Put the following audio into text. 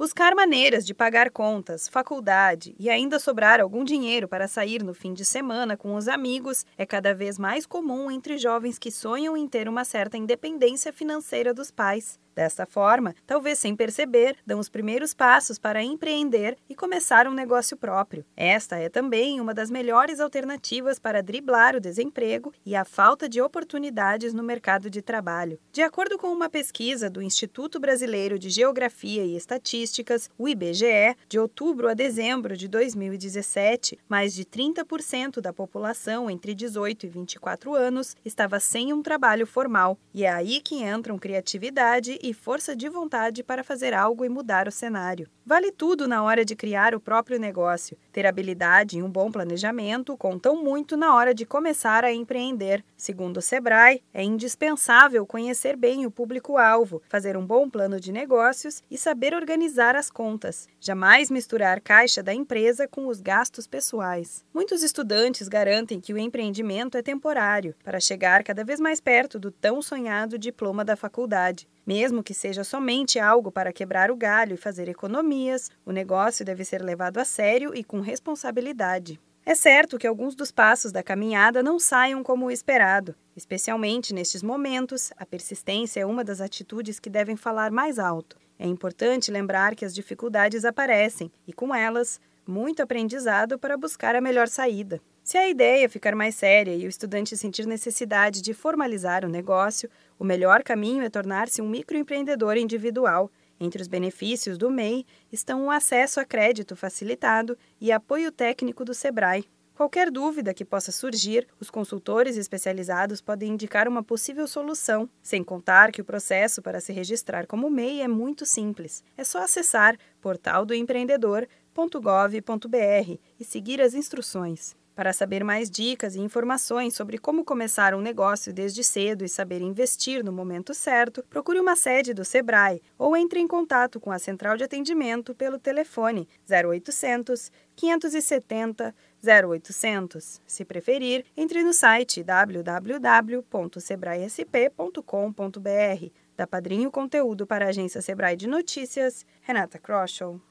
Buscar maneiras de pagar contas, faculdade e ainda sobrar algum dinheiro para sair no fim de semana com os amigos é cada vez mais comum entre jovens que sonham em ter uma certa independência financeira dos pais. Desta forma, talvez sem perceber, dão os primeiros passos para empreender e começar um negócio próprio. Esta é também uma das melhores alternativas para driblar o desemprego e a falta de oportunidades no mercado de trabalho. De acordo com uma pesquisa do Instituto Brasileiro de Geografia e Estatísticas, o IBGE, de outubro a dezembro de 2017, mais de 30% da população entre 18 e 24 anos estava sem um trabalho formal. E é aí que entram criatividade e força de vontade para fazer algo e mudar o cenário. Vale tudo na hora de criar o próprio negócio. Ter habilidade e um bom planejamento contam muito na hora de começar a empreender. Segundo o Sebrae, é indispensável conhecer bem o público-alvo, fazer um bom plano de negócios e saber organizar as contas. Jamais misturar caixa da empresa com os gastos pessoais. Muitos estudantes garantem que o empreendimento é temporário, para chegar cada vez mais perto do tão sonhado diploma da faculdade. Mesmo que seja somente algo para quebrar o galho e fazer economias, o negócio deve ser levado a sério e com responsabilidade. É certo que alguns dos passos da caminhada não saiam como o esperado. Especialmente nestes momentos, a persistência é uma das atitudes que devem falar mais alto. É importante lembrar que as dificuldades aparecem e, com elas, muito aprendizado para buscar a melhor saída. Se a ideia ficar mais séria e o estudante sentir necessidade de formalizar o negócio, o melhor caminho é tornar-se um microempreendedor individual. Entre os benefícios do MEI estão o acesso a crédito facilitado e apoio técnico do Sebrae. Qualquer dúvida que possa surgir, os consultores especializados podem indicar uma possível solução, sem contar que o processo para se registrar como MEI é muito simples. É só acessar portaldoempreendedor.gov.br e seguir as instruções. Para saber mais dicas e informações sobre como começar um negócio desde cedo e saber investir no momento certo, procure uma sede do Sebrae ou entre em contato com a central de atendimento pelo telefone 0800 570 0800. Se preferir, entre no site www.sebraesp.com.br. Da Padrinho Conteúdo para a agência Sebrae de Notícias, Renata Kroschel.